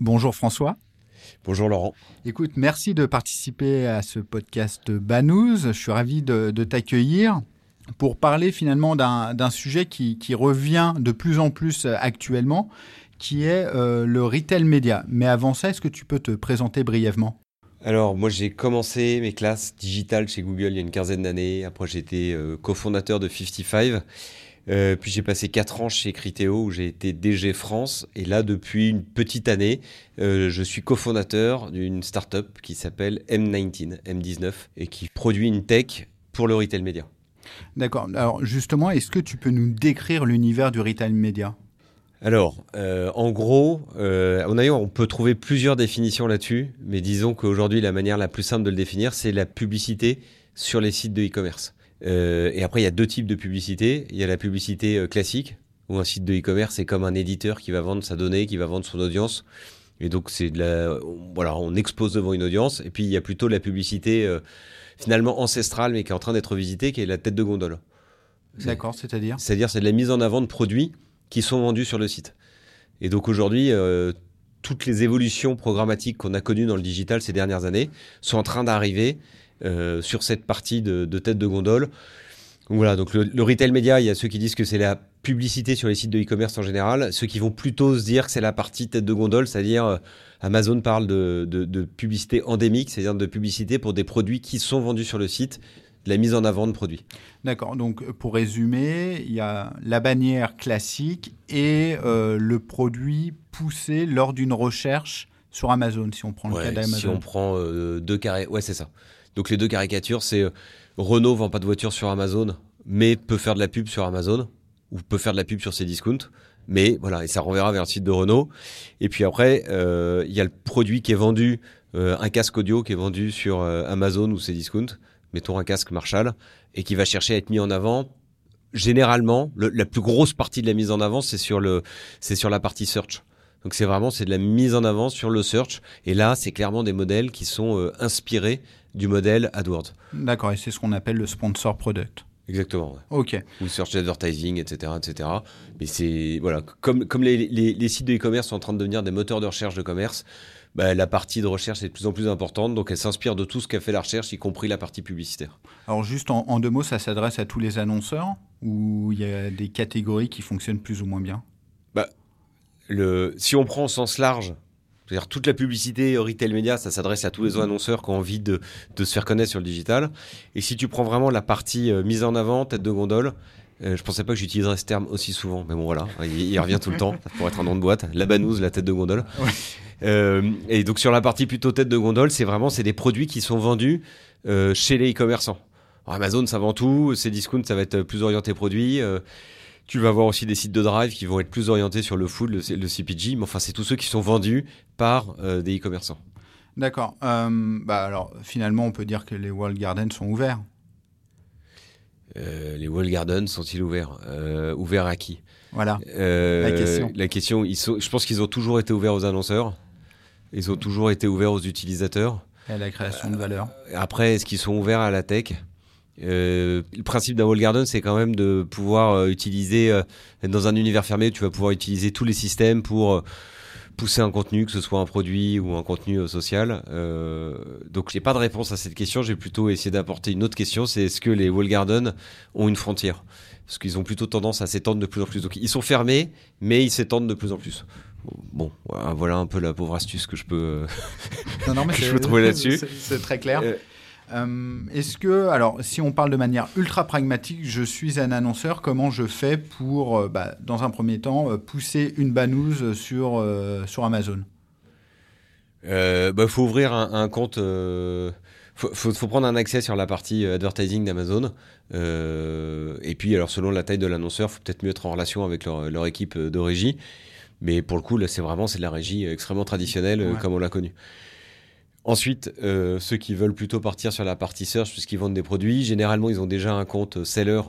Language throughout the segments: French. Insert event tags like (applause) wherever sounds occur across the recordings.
Bonjour François. Bonjour Laurent. Écoute, merci de participer à ce podcast Banous. Je suis ravi de, t'accueillir pour parler finalement d'un sujet qui, revient de plus en plus actuellement, qui est euh, le retail média. Mais avant ça, est-ce que tu peux te présenter brièvement? Alors, moi, j'ai commencé mes classes digitales chez Google il y a une quinzaine d'années. Après, j'étais euh, cofondateur de 55. Euh, puis j'ai passé 4 ans chez Criteo où j'ai été DG France. Et là, depuis une petite année, euh, je suis cofondateur d'une startup qui s'appelle M19, M19, et qui produit une tech pour le retail média. D'accord. Alors justement, est-ce que tu peux nous décrire l'univers du retail média? Alors, euh, en gros, on, on peut trouver plusieurs définitions là-dessus, mais disons qu'aujourd'hui, la manière la plus simple de le définir, c'est la publicité sur les sites de e-commerce. Euh, et après, il y a deux types de publicité. Il y a la publicité euh, classique, où un site de e-commerce est comme un éditeur qui va vendre sa donnée, qui va vendre son audience. Et donc, c'est de la, voilà, on expose devant une audience. Et puis, il y a plutôt la publicité euh, finalement ancestrale, mais qui est en train d'être visitée, qui est la tête de gondole. D'accord, c'est-à-dire? C'est-à-dire, c'est de la mise en avant de produits qui sont vendus sur le site. Et donc, aujourd'hui, toutes les évolutions programmatiques qu'on a connues dans le digital ces dernières années sont en train d'arriver sur cette partie de, tête de gondole. voilà, donc le, retail média, il y a ceux qui disent que c'est la publicité sur les sites de e-commerce en général, ceux qui vont plutôt se dire que c'est la partie tête de gondole, c'est-à-dire euh, Amazon parle de, publicité endémique, c'est-à-dire de publicité pour des produits qui sont vendus sur le site, de la mise en avant de produits. D'accord, donc pour résumer, il y a la bannière classique et euh, le produit poussé lors d'une recherche sur Amazon, si on prend le cas d'Amazon. Si on prend deux carrés, ouais c'est ça. Donc les deux caricatures, c'est euh, Renault vend pas de voiture sur Amazon, mais peut faire de la pub sur Amazon ou peut faire de la pub sur ses discounts. Mais voilà, et ça renverra vers le site de Renault. Et puis après, euh, il y a le produit qui est vendu, euh, un casque audio qui est vendu sur Amazon ou ses discounts. Mettons un casque Marshall et qui va chercher à être mis en avant. Généralement, la plus grosse partie de la mise en avant, c'est sur le, c'est sur la partie search. Donc c'est vraiment c'est de la mise en avant sur le search. Et là, c'est clairement des modèles qui sont inspirés du modèle AdWords. D'accord, et c'est ce qu'on appelle le sponsor product. Exactement. Ok. Ou search advertising, etc., etc. Mais c'est voilà, comme comme les, les, sites de e-commerce sont en train de devenir des moteurs de recherche de commerce, bah, la partie de recherche est de plus en plus importante, donc elle s'inspire de tout ce qu'a fait la recherche, y compris la partie publicitaire. Alors juste en, en deux mots, ça s'adresse à tous les annonceurs ou il y a des catégories qui fonctionnent plus ou moins bien? Bah, le, si on prend au sens large, c'est-à-dire toute la publicité retail média, ça s'adresse à tous les mhm. annonceurs qui ont envie de, de, se faire connaître sur le digital. Et si tu prends vraiment la partie euh, mise en avant, tête de gondole, euh, je pensais pas que j'utiliserais ce terme aussi souvent, mais bon voilà, il, revient tout le temps pour être un nom de boîte. La banouse, la tête de gondole. Euh, et donc sur la partie plutôt tête de gondole, c'est vraiment c'est des produits qui sont vendus euh, chez les e-commerçants. Amazon, ça vend tout. Ces discounts, ça va être plus orienté produit. Tu vas avoir aussi des sites de drive qui vont être plus orientés sur le food, le, CPG, mais enfin, c'est tous ceux qui sont vendus par euh, des e-commerçants. D'accord. Euh, bah alors, finalement, on peut dire que les wall gardens sont ouverts. Euh, les wall gardens sont-ils ouverts? Ouverts à qui? Voilà. la question. La question, ils sont, je pense qu'ils ont toujours été ouverts aux annonceurs. Ils ont toujours été ouverts aux utilisateurs. Et à la création de valeur. Après, est-ce qu'ils sont ouverts à la tech? Euh, le principe d'un wall garden, c'est quand même de pouvoir euh, utiliser, euh, dans un univers fermé, tu vas pouvoir utiliser tous les systèmes pour euh, pousser un contenu, que ce soit un produit ou un contenu social. donc, j'ai pas de réponse à cette question. J'ai plutôt essayé d'apporter une autre question. C'est est-ce que les wall gardens ont une frontière? Parce qu'ils ont plutôt tendance à s'étendre de plus en plus. Donc, ils sont fermés, mais ils s'étendent de plus en plus. Bon, voilà un peu la pauvre astuce que je peux, non, non, mais (laughs) je peux trouver là-dessus. C'est très clair. Euh, est-ce que, alors, si on parle de manière ultra pragmatique, je suis un annonceur, comment je fais pour, euh, bah, dans un premier temps, euh, pousser une banouse sur, sur Amazon? Il bah, faut ouvrir un, compte. faut, faut, faut, prendre un accès sur la partie advertising d'Amazon. Et puis, alors, selon la taille de l'annonceur, faut peut-être mieux être en relation avec leur, leur, équipe de régie. Mais pour le coup, là, c'est vraiment c'est de la régie extrêmement traditionnelle ouais. comme on l'a connu. Ensuite, euh, ceux qui veulent plutôt partir sur la partie search puisqu'ils vendent des produits, généralement, ils ont déjà un compte seller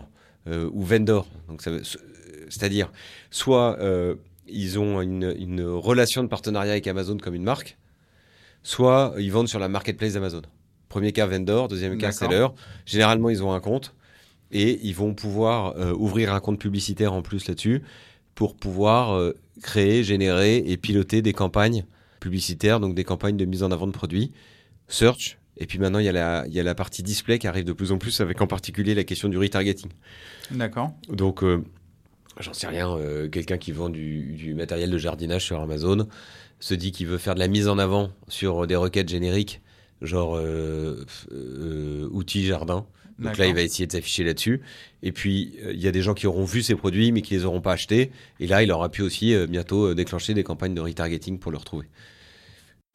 euh, ou vendor. Donc, c'est-à-dire, soit euh, ils ont une, une, relation de partenariat avec Amazon comme une marque, soit ils vendent sur la marketplace d'Amazon. Premier cas vendor, deuxième cas seller. Généralement, ils ont un compte et ils vont pouvoir euh, ouvrir un compte publicitaire en plus là-dessus pour pouvoir euh, créer, générer et piloter des campagnes publicitaires, donc des campagnes de mise en avant de produits, search. Et puis maintenant, il y, a la, il y a la partie display qui arrive de plus en plus, avec en particulier la question du retargeting. D'accord. Donc, euh, j'en sais rien, euh, quelqu'un qui vend du, du, matériel de jardinage sur Amazon se dit qu'il veut faire de la mise en avant sur des requêtes génériques, genre euh, euh, outils jardin. Donc là, il va essayer de s'afficher là-dessus. Et puis, il euh, y a des gens qui auront vu ces produits, mais qui les auront pas achetés. Et là, il aura pu aussi euh, bientôt déclencher des campagnes de retargeting pour le retrouver.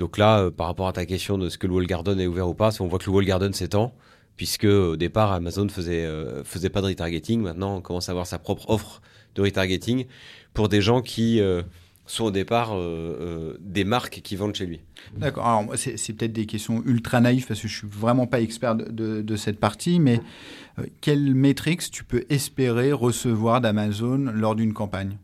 Donc là, euh, par rapport à ta question de ce que le wall garden est ouvert ou pas, on voit que le wall garden s'étend, puisque au départ, Amazon faisait, euh, faisait pas de retargeting. Maintenant, on commence à avoir sa propre offre de retargeting pour des gens qui euh, sont au départ euh, des marques qui vendent chez lui. D'accord. Alors, c'est peut-être des questions ultra naïves parce que je suis vraiment pas expert de, cette partie, mais euh, quelles métriques tu peux espérer recevoir d'Amazon lors d'une campagne?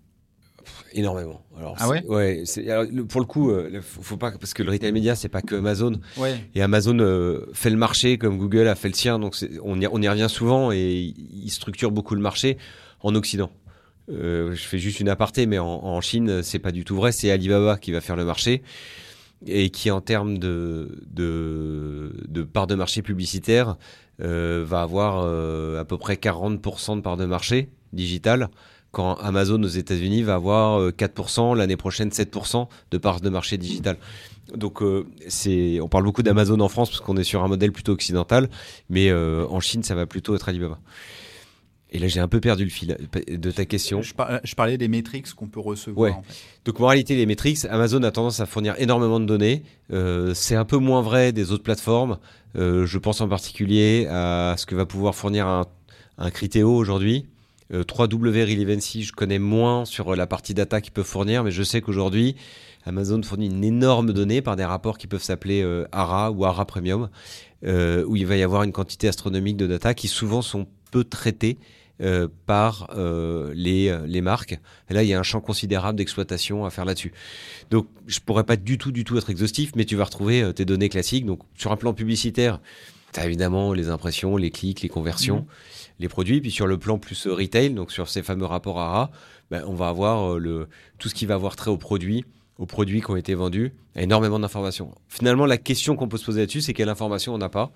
Énormément. Alors, ah ouais, ouais alors, pour le coup, euh, faut, faut pas parce que le retail média c'est pas que Amazon. Ouais. Et Amazon euh, fait le marché comme Google a fait le sien, donc on y, on y revient souvent et il structure beaucoup le marché en Occident. Euh, je fais juste une aparté, mais en, en Chine c'est pas du tout vrai. C'est Alibaba qui va faire le marché et qui en termes de de, de part de marché publicitaire euh, va avoir euh, à peu près 40% de part de marché digital quand Amazon aux États-Unis va avoir 4%, l'année prochaine 7% de part de marché digital. Donc euh, c'est, on parle beaucoup d'Amazon en France parce qu'on est sur un modèle plutôt occidental, mais euh, en Chine ça va plutôt être Alibaba. Et là j'ai un peu perdu le fil de ta question. Je, par, je parlais des métriques qu'on peut recevoir. Ouais. En fait. Donc moralité les métriques, Amazon a tendance à fournir énormément de données. Euh, c'est un peu moins vrai des autres plateformes. Euh, je pense en particulier à ce que va pouvoir fournir un, un Criteo aujourd'hui. Euh, 3W Relevancy, je connais moins sur la partie data qu'ils peuvent fournir, mais je sais qu'aujourd'hui, Amazon fournit une énorme donnée par des rapports qui peuvent s'appeler euh, ARA ou ARA Premium, euh, où il va y avoir une quantité astronomique de data qui souvent sont peu traitées euh, par euh, les, les marques. Et là, il y a un champ considérable d'exploitation à faire là-dessus. Donc, je pourrais pas du tout, du tout être exhaustif, mais tu vas retrouver euh, tes données classiques. Donc, sur un plan publicitaire, tu as évidemment les impressions, les clics, les conversions. Mmh les produits. Puis sur le plan plus retail, donc sur ces fameux rapports ARA, ben, on va avoir le, tout ce qui va avoir trait aux produits, aux produits qui ont été vendus, énormément d'informations. Finalement, la question qu'on peut se poser là-dessus, c'est quelle information on n'a pas.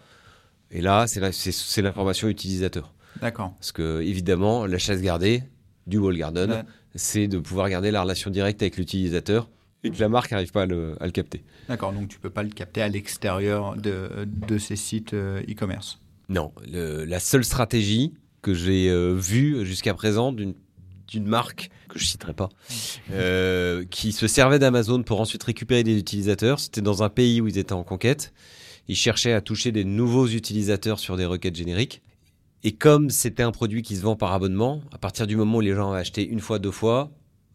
Et là, c'est l'information utilisateur. D'accord. Parce que, évidemment, la chasse gardée du wall garden, ouais. c'est de pouvoir garder la relation directe avec l'utilisateur et que la marque n'arrive pas à le, à le capter. D'accord, donc tu ne peux pas le capter à l'extérieur de, de ces sites e-commerce. Non, le, la seule stratégie que j'ai euh, vue jusqu'à présent d'une d'une marque que je citerai pas, (laughs) euh, qui se servait d'Amazon pour ensuite récupérer des utilisateurs. C'était dans un pays où ils étaient en conquête. Ils cherchaient à toucher des nouveaux utilisateurs sur des requêtes génériques. Et comme c'était un produit qui se vend par abonnement, à partir du moment où les gens avaient acheté une fois, deux fois,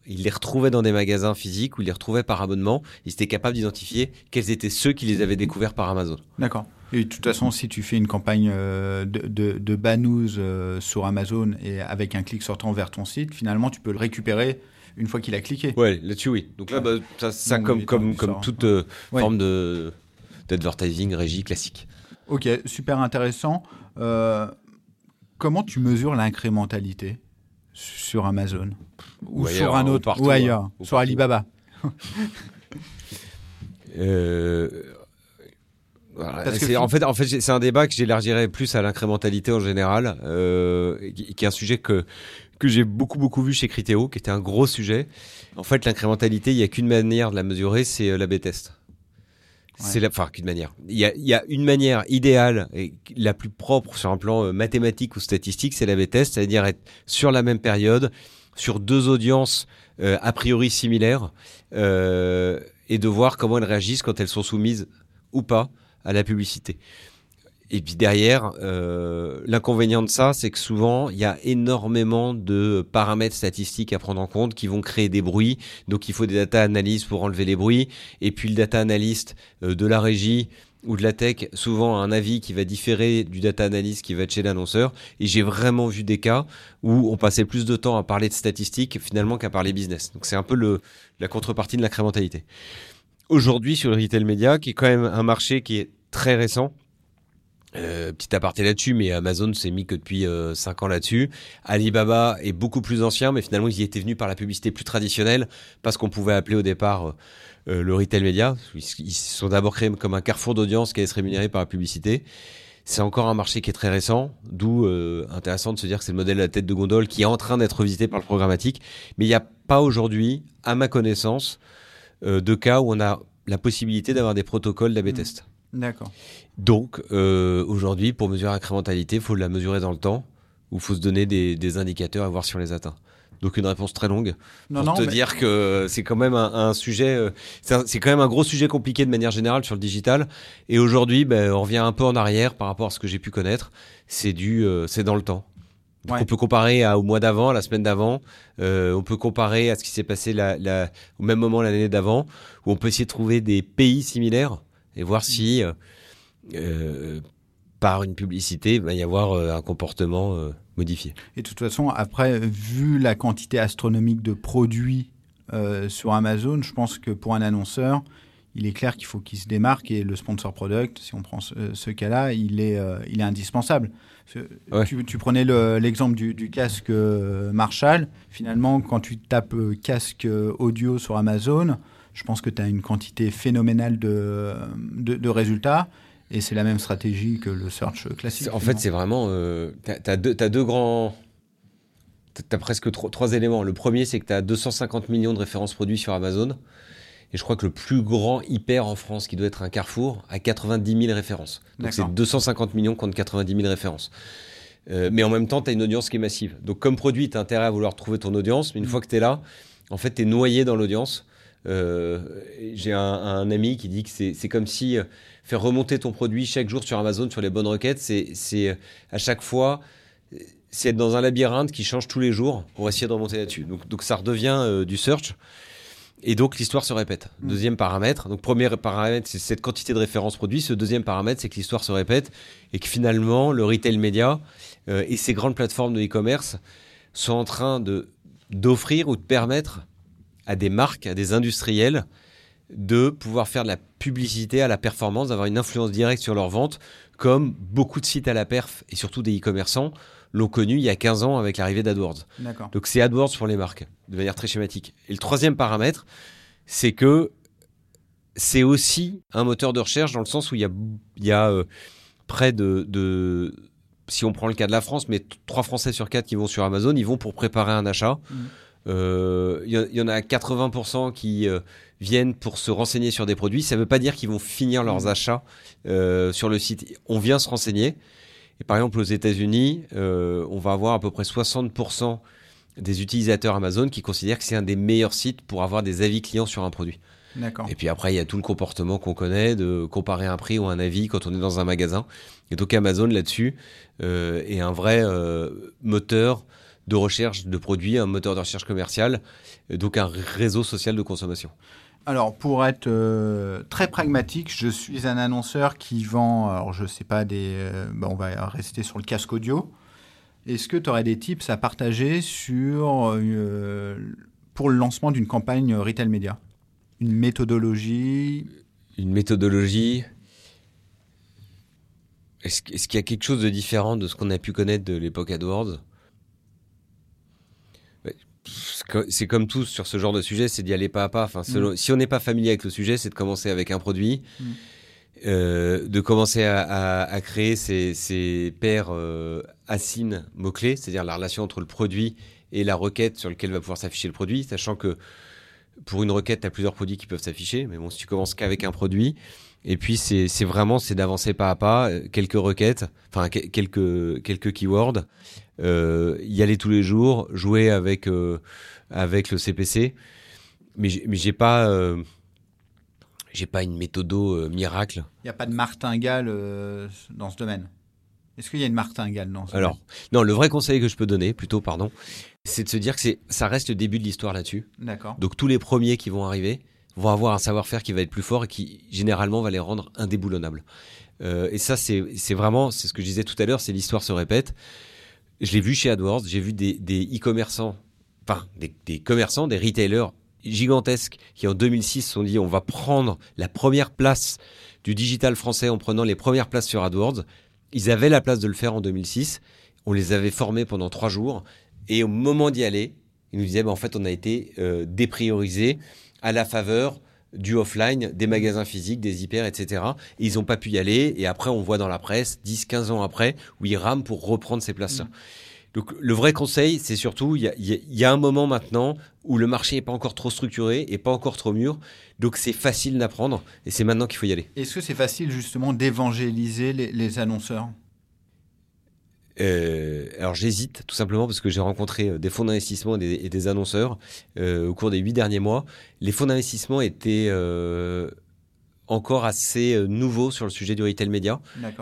ils les retrouvaient dans des magasins physiques ou ils les retrouvaient par abonnement. Ils étaient capables d'identifier quels étaient ceux qui les avaient découverts par Amazon. D'accord. Et de toute façon, si tu fais une campagne de, de, de bad news sur Amazon et avec un clic sortant vers ton site, finalement, tu peux le récupérer une fois qu'il a cliqué. Ouais, là-dessus, oui. Donc là, bah, ça, ça Donc, comme, comme, comme toute euh, ouais. forme de, d'advertising régie classique. Ok, super intéressant. Euh, comment tu mesures l'incrémentalité? Sur Amazon ou, ou ailleurs, sur un autre ou, partout, ou ailleurs, ou sur Alibaba (laughs) euh, voilà. Que... En fait, en fait c'est un débat que j'élargirais plus à l'incrémentalité en général, euh, qui est un sujet que que j'ai beaucoup beaucoup vu chez Criteo, qui était un gros sujet. En fait, l'incrémentalité, il n'y a qu'une manière de la mesurer, c'est la B-test. C'est la, enfin, qu'une manière. Il y, a, il y a une manière idéale et la plus propre sur un plan euh, mathématique ou statistique, c'est la B-test, c'est-à-dire être sur la même période, sur deux audiences euh, a priori similaires, euh, et de voir comment elles réagissent quand elles sont soumises ou pas à la publicité. Et puis derrière, euh, l'inconvénient de ça, c'est que souvent, il y a énormément de paramètres statistiques à prendre en compte qui vont créer des bruits. Donc il faut des data analysts pour enlever les bruits. Et puis le data analyst euh, de la régie ou de la tech, souvent a un avis qui va différer du data analyst qui va être chez l'annonceur. Et j'ai vraiment vu des cas où on passait plus de temps à parler de statistiques finalement qu'à parler business. Donc c'est un peu le, la contrepartie de l'incrémentalité. Aujourd'hui, sur le retail média, qui est quand même un marché qui est très récent, euh, petit aparté là-dessus, mais Amazon s'est mis que depuis 5 euh, ans là-dessus. Alibaba est beaucoup plus ancien, mais finalement ils y étaient venus par la publicité plus traditionnelle, parce qu'on pouvait appeler au départ euh, le retail média. Ils sont d'abord créés comme un carrefour d'audience qui allait se rémunérer par la publicité. C'est encore un marché qui est très récent, d'où intéressant de se dire que c'est le modèle de la tête de gondole qui est en train d'être visité par le programmatique. Mais il n'y a pas aujourd'hui, à ma connaissance, de cas où on a la possibilité d'avoir des protocoles d'AB test. D'accord. Donc, euh, aujourd'hui, pour mesurer l'incrémentalité, il faut la mesurer dans le temps, ou il faut se donner des, indicateurs à voir si on les atteint. Donc une réponse très longue pour non, te dire que c'est quand même un, sujet, euh, c'est quand même un gros sujet compliqué de manière générale sur le digital. Et aujourd'hui, ben, on revient un peu en arrière par rapport à ce que j'ai pu connaître. C'est du, euh, c'est dans le temps. On peut comparer à, au mois d'avant, la semaine d'avant. on peut comparer à ce qui s'est passé la, au même moment l'année d'avant. Où on peut essayer de trouver des pays similaires et voir si euh, euh, par une publicité, il va y avoir euh, un comportement modifié. Et de toute façon, après, vu la quantité astronomique de produits sur Amazon, je pense que pour un annonceur, il est clair qu'il faut qu'il se démarque et le sponsor product, si on prend ce, cas-là, il est, il est indispensable. Tu, prenais l'exemple du, du, casque Marshall. Finalement, quand tu tapes casque audio sur Amazon, je pense que tu as une quantité phénoménale de, de, résultats. Et c'est la même stratégie que le search classique. En fait, c'est vraiment. Euh, tu as, deux grands. Tu as presque trois, éléments. Le premier, c'est que tu as 250 millions de références produits sur Amazon. Et je crois que le plus grand hyper en France, qui doit être un Carrefour, a 90 000 références. Donc c'est 250 millions contre 90 000 références. Euh, mais en même temps, tu as une audience qui est massive. Donc comme produit, tu as intérêt à vouloir trouver ton audience. Mais une mm. fois que tu es là, en fait, tu es noyé dans l'audience. Euh, j'ai un, ami qui dit que c'est comme si euh, faire remonter ton produit chaque jour sur Amazon sur les bonnes requêtes, c'est euh, à chaque fois c'est être dans un labyrinthe qui change tous les jours pour essayer de remonter là-dessus. Donc, donc ça redevient du search. Et donc l'histoire se répète. Mm. Deuxième paramètre. Donc premier paramètre, c'est cette quantité de références produits. Ce deuxième paramètre, c'est que l'histoire se répète et que finalement le retail média et ces grandes plateformes de e-commerce sont en train de d'offrir ou de permettre à des marques, à des industriels, de pouvoir faire de la publicité à la performance, d'avoir une influence directe sur leurs ventes, comme beaucoup de sites à la perf et surtout des e-commerçants l'ont connu il y a 15 ans avec l'arrivée d'AdWords. Donc c'est AdWords pour les marques, de manière très schématique. Et le troisième paramètre, c'est que c'est aussi un moteur de recherche dans le sens où il y a, il y a euh, près de, si on prend le cas de la France, mais trois Français sur quatre qui vont sur Amazon, ils vont pour préparer un achat. Mmh. Il euh, y, en a 80% qui euh, viennent pour se renseigner sur des produits. Ça ne veut pas dire qu'ils vont finir leurs mmh. achats euh, sur le site. On vient se renseigner. Et par exemple, aux États-Unis, on va avoir à peu près 60% des utilisateurs Amazon qui considèrent que c'est un des meilleurs sites pour avoir des avis clients sur un produit. Et puis après, il y a tout le comportement qu'on connaît de comparer un prix ou un avis quand on est dans un magasin. Et donc Amazon là-dessus est un vrai moteur de recherche de produits, un moteur de recherche commerciale, donc un réseau social de consommation. Alors, pour être euh, très pragmatique, je suis un annonceur qui vend, alors je ne sais pas, des, euh, on va rester sur le casque audio. Est-ce que tu aurais des tips à partager sur, euh, pour le lancement d'une campagne retail média? Une méthodologie? Une méthodologie? Est-ce qu'il y a quelque chose de différent de ce qu'on a pu connaître de l'époque AdWords? C'est comme tout sur ce genre de sujet, c'est d'y aller pas à pas. Enfin, mm. Si on n'est pas familier avec le sujet, c'est de commencer avec un produit, mm. euh, de commencer à, créer ces, paires euh, mots-clés, c'est-à-dire la relation entre le produit et la requête sur laquelle va pouvoir s'afficher le produit, sachant que pour une requête, tu as plusieurs produits qui peuvent s'afficher, mais bon, si tu commences qu'avec un produit, et puis c'est vraiment c'est d'avancer pas à pas, euh, quelques requêtes, enfin quelques quelques keywords, y aller tous les jours, jouer avec euh, avec le CPC. Mais j'ai pas j'ai pas une méthodo euh, miracle. Il n'y a pas de martingale euh, dans ce domaine? Est-ce qu'il y a une martingale dans ce Alors, domaine non, le vrai conseil que je peux donner, plutôt, pardon, c'est de se dire que ça reste le début de l'histoire là-dessus. D'accord. Donc tous les premiers qui vont arriver vont avoir un savoir-faire qui va être plus fort et qui généralement va les rendre indéboulonnables. Euh, et ça, c'est, c'est vraiment, c'est ce que je disais tout à l'heure, c'est l'histoire se répète. Je l'ai vu chez AdWords, j'ai vu des, e-commerçants, enfin des, des commerçants, des retailers gigantesques qui en 2006 se sont dit on va prendre la première place du digital français en prenant les premières places sur AdWords. Ils avaient la place de le faire en 2006. On les avait formés pendant trois jours. Et au moment d'y aller, ils nous disaient, bah, en fait, on a été euh, dépriorisé à la faveur du offline, des magasins physiques, des hyper, etc. Et ils n'ont pas pu y aller. Et après, on voit dans la presse, 10, 15 ans après, où ils rament pour reprendre ces places-là. Donc, le vrai conseil, c'est surtout, il y a, il y a- il y a un moment maintenant où le marché n'est pas encore trop structuré et pas encore trop mûr. Donc, c'est facile d'apprendre. Et c'est maintenant qu'il faut y aller. Est-ce que c'est facile justement d'évangéliser les, les annonceurs? Euh, alors j'hésite tout simplement parce que j'ai rencontré euh, des fonds d'investissement et des, et des annonceurs euh, au cours des huit derniers mois. Les fonds d'investissement étaient euh, encore assez euh, nouveaux sur le sujet du retail média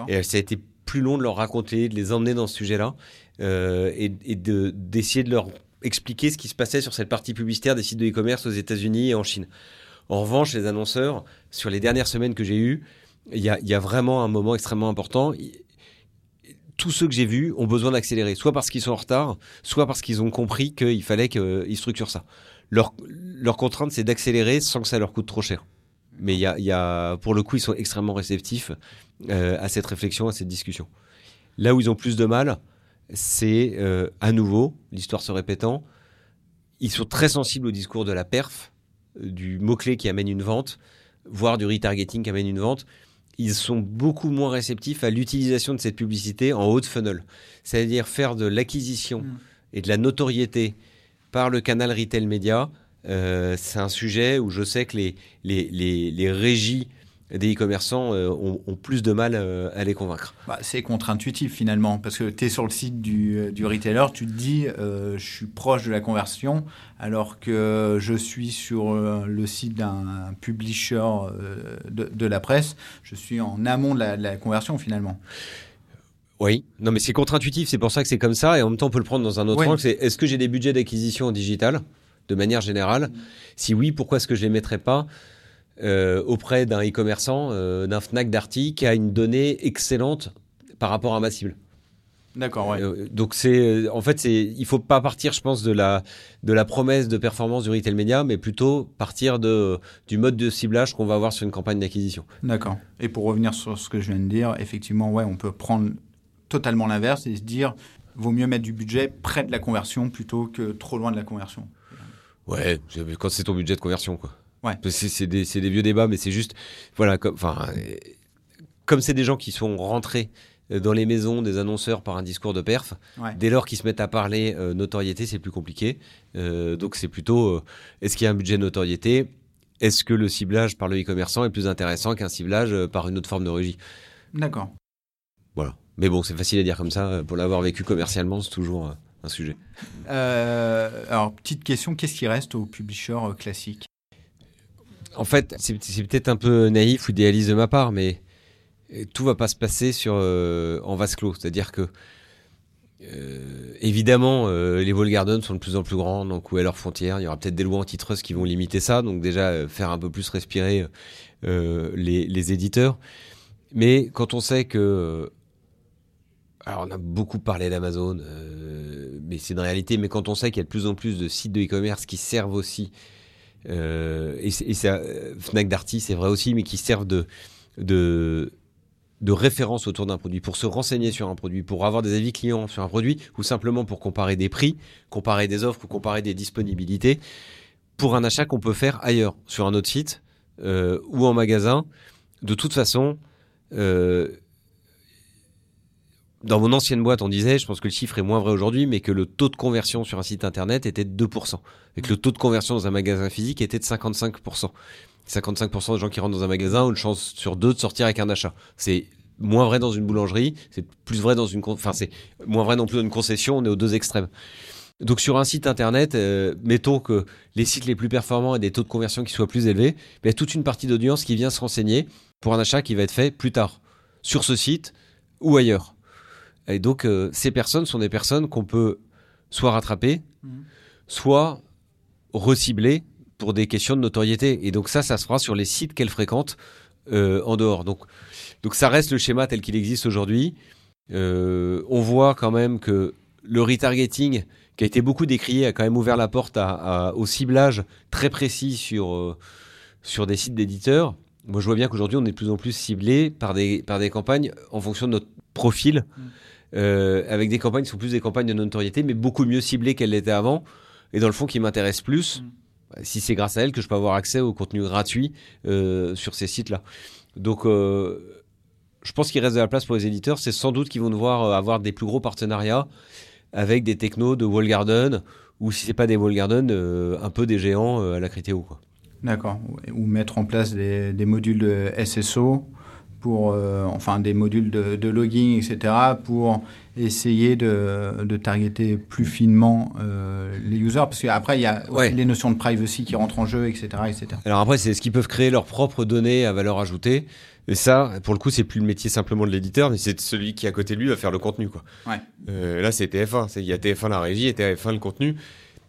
et ça a été plus long de leur raconter, de les emmener dans ce sujet-là euh, et, et de d'essayer de leur expliquer ce qui se passait sur cette partie publicitaire des sites de e-commerce aux États-Unis et en Chine. En revanche, les annonceurs, sur les dernières semaines que j'ai eues, il y y a vraiment un moment extrêmement important. Tous ceux que j'ai vus ont besoin d'accélérer, soit parce qu'ils sont en retard, soit parce qu'ils ont compris qu'il fallait qu'ils structurent ça. Leur, contrainte, c'est d'accélérer sans que ça leur coûte trop cher. Mais y a, y a, pour le coup, ils sont extrêmement réceptifs euh, à cette réflexion, à cette discussion. Là où ils ont plus de mal, c'est euh, à nouveau, l'histoire se répétant, ils sont très sensibles au discours de la perf, euh, du mot-clé qui amène une vente, voire du retargeting qui amène une vente. Ils sont beaucoup moins réceptifs à l'utilisation de cette publicité en haut de funnel. C'est-à-dire faire de l'acquisition Mm. et de la notoriété par le canal retail média. euh, c'est un sujet où je sais que les, les, les, les régies des e-commerçants euh, ont, ont plus de mal euh, à les convaincre. Bah, c'est contre-intuitif finalement, parce que tu es sur le site du, euh, du retailer, tu te dis euh, je suis proche de la conversion, alors que je suis sur le site d'un publisher de, de la presse, je suis en amont de la, de la conversion finalement. Oui, non mais c'est contre-intuitif, c'est pour ça que c'est comme ça, et en même temps on peut le prendre dans un autre Oui. angle, c'est est-ce que j'ai des budgets d'acquisition en digital, de manière générale? Si oui, pourquoi est-ce que je les mettrais pas? Euh, auprès d'un e-commerçant, euh, d'un Fnac, d'Arty, qui a une donnée excellente par rapport à ma cible D'accord, ouais. Euh, donc c'est, en fait, c'est, il faut pas partir, je pense, de la de la promesse de performance du retail média, mais plutôt partir de du mode de ciblage qu'on va avoir sur une campagne d'acquisition. D'accord. Et pour revenir sur ce que je viens de dire, effectivement, ouais, on peut prendre totalement l'inverse et se dire vaut mieux mettre du budget près de la conversion plutôt que trop loin de la conversion. Ouais, quand c'est ton budget de conversion, quoi. Ouais. C'est, des, vieux débats, mais c'est juste, voilà, comme, c'est des gens qui sont rentrés euh, dans les maisons des annonceurs par un discours de perf, Ouais. dès lors qu'ils se mettent à parler euh, notoriété, c'est plus compliqué. Euh, donc c'est plutôt, euh, est-ce qu'il y a un budget de notoriété? Est-ce que le ciblage par le e-commerçant est plus intéressant qu'un ciblage par une autre forme de régie? D'accord. Voilà. Mais bon, c'est facile à dire comme ça. Pour l'avoir vécu commercialement, c'est toujours un sujet. Alors, petite question, qu'est-ce qui reste aux publishers classiques En fait, c'est peut-être un peu naïf ou idéaliste de ma part, mais euh, tout va pas se passer euh, en vase clos. C'est-à-dire que euh, évidemment, les wall gardens sont de plus en plus grands, donc où est leur frontière Il y aura peut-être des lois antitrust qui vont limiter ça, donc déjà faire un peu plus respirer les, les éditeurs. Mais quand on sait que alors on a beaucoup parlé d'Amazon, mais c'est une réalité. Mais quand on sait qu'il y a de plus en plus de sites de e-commerce qui servent aussi euh, et, et ça, euh, Fnac Darty, c'est vrai aussi, mais qui servent de, de, référence autour d'un produit, pour se renseigner sur un produit, pour avoir des avis clients sur un produit, ou simplement pour comparer des prix, comparer des offres ou comparer des disponibilités, pour un achat qu'on peut faire ailleurs, sur un autre site euh, ou en magasin. De toute façon, dans mon ancienne boîte, on disait, je pense que le chiffre est moins vrai aujourd'hui, mais que le taux de conversion sur un site internet était de 2%, et que le taux de conversion dans un magasin physique était de 55%. 55% des gens qui rentrent dans un magasin ont une chance sur deux de sortir avec un achat. C'est moins vrai dans une boulangerie, c'est plus vrai dans une, enfin c'est moins vrai non plus dans une concession. On est aux deux extrêmes. Donc sur un site internet, euh, mettons que les sites les plus performants aient des taux de conversion qui soient plus élevés, il y a toute une partie d'audience qui vient se renseigner pour un achat qui va être fait plus tard, sur ce site ou ailleurs. Et donc euh, ces personnes sont des personnes qu'on peut soit rattraper, soit recibler pour des questions de notoriété. Et donc ça, ça se fera sur les sites qu'elles fréquentent euh, en dehors. Donc, donc ça reste le schéma tel qu'il existe aujourd'hui. Euh, on voit quand même que le retargeting, qui a été beaucoup décrié, a quand même ouvert la porte à, à- au ciblage très précis sur, euh, sur des sites d'éditeurs. Moi, je vois bien qu'aujourd'hui, on est de plus en plus ciblé par des, par des campagnes en fonction de notre profil, euh, avec des campagnes qui sont plus des campagnes de notoriété, mais beaucoup mieux ciblées qu'elles l'étaient avant, et dans le fond qui m'intéressent plus, si c'est grâce à elles que je peux avoir accès au contenu gratuit euh, sur ces sites-là. Donc, euh, je pense qu'il reste de la place pour les éditeurs. C'est sans doute qu'ils vont devoir avoir des plus gros partenariats avec des technos de wall garden ou si c'est pas des wall garden, euh, un peu des géants euh, à la Critéo. Quoi. D'accord. Ou mettre en place des, des modules de SSO pour, euh, enfin, des modules de, de logging, etc., pour essayer de, de targeter plus finement euh, les users. Parce qu'après, il y a Ouais. les notions de privacy qui rentrent en jeu, etc., etc. Alors après, c'est ce qu'ils peuvent créer leurs propres données à valeur ajoutée. Et ça, pour le coup, c'est plus le métier simplement de l'éditeur, mais c'est celui qui à côté de lui va faire le contenu. Quoi. Ouais. Euh, là, c'est TF1. C'est- Il y a TF1 la régie et TF1 le contenu.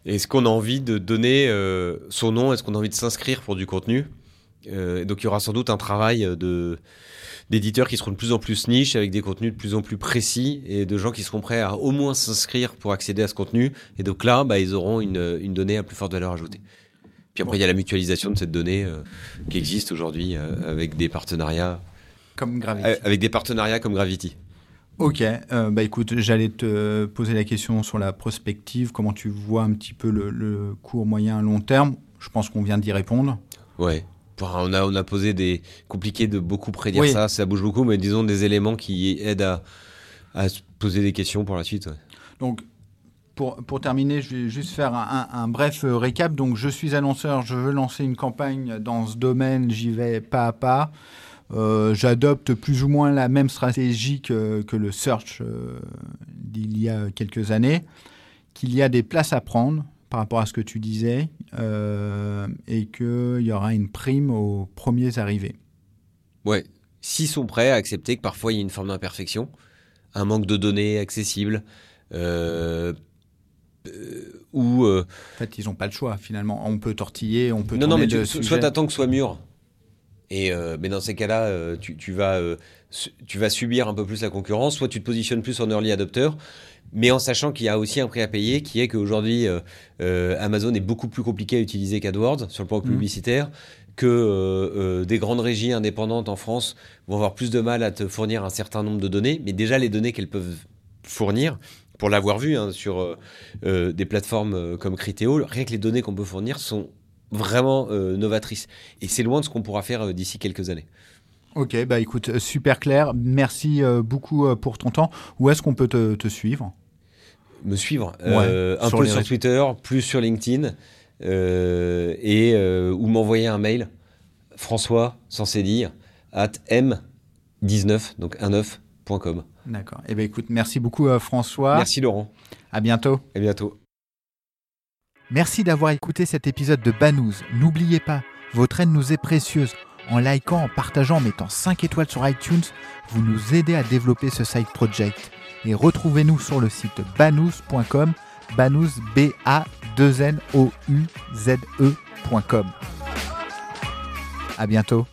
Est-ce qu'on a envie de donner son nom? Est-ce qu'on a envie de s'inscrire pour du contenu? Euh, Donc il y aura sans doute un travail de d'éditeurs qui seront de plus en plus niche, avec des contenus de plus en plus précis, et de gens qui seront prêts à au moins s'inscrire pour accéder à ce contenu. Et donc là, bah, ils auront une, une donnée à plus forte valeur ajoutée. Puis après, il y a la mutualisation de cette donnée euh, qui existe aujourd'hui euh, avec des partenariats, Comme Gravity. euh, avec des partenariats comme Gravity. Ok, euh, bah écoute, j'allais te poser la question sur la prospective, comment tu vois un petit peu le, le court, moyen, long terme? Je pense qu'on vient d'y répondre. Ouais. On a on a posé des compliqué de beaucoup prédire Oui. ça, ça bouge beaucoup, mais disons des éléments qui aident à, à se poser des questions pour la suite. ouais. Donc, pour, pour terminer, je vais juste faire un, un- un bref euh, récap. Donc, je suis annonceur, je veux lancer une campagne dans ce domaine, j'y vais pas à pas. Euh, J'adopte plus ou moins la même stratégie que, que le search euh, d'il y a quelques années, qu'il y a des places à prendre par rapport à ce que tu disais, euh, et qu'il y aura une prime aux premiers arrivés. Ouais. S'ils sont prêts à accepter que parfois il y a une forme d'imperfection, un manque de données accessibles, euh, euh, ou euh, En fait, ils n'ont pas le choix, finalement. On peut tortiller, on peut non non mais tu- soit t'attends que ce soit mûr. Et mais dans ces cas-là, tu, tu vas tu vas subir un peu plus la concurrence, soit tu te positionnes plus en early adopter, mais en sachant qu'il y a aussi un prix à payer, qui est qu'aujourd'hui euh, euh, Amazon est beaucoup plus compliqué à utiliser qu'AdWords sur le plan Mhm. publicitaire, que euh, euh, des grandes régies indépendantes en France vont avoir plus de mal à te fournir un certain nombre de données, mais déjà les données qu'elles peuvent fournir, pour l'avoir vu hein, sur euh, des plateformes comme Criteo, rien que les données qu'on peut fournir sont vraiment novatrices. Et c'est loin de ce qu'on pourra faire d'ici quelques années. Ok, bah écoute, euh, super clair. Merci euh, beaucoup euh, pour ton temps. Où est-ce qu'on peut te, te suivre? Me suivre un sur peu sur. Twitter, plus sur LinkedIn, et ou m'envoyer un mail, François, censé dire, at m19, donc 19.com. D'accord. Eh ben écoute, merci beaucoup euh, François. Merci Laurent, À bientôt. à bientôt. Merci d'avoir écouté cet épisode de Banous. N'oubliez pas, votre aide nous est précieuse. En likant, en partageant, en mettant 5 étoiles sur iTunes, vous nous aidez à développer ce side project. Et retrouvez-nous sur le site banous.com, banous b a 2 n o u z e.com. À bientôt.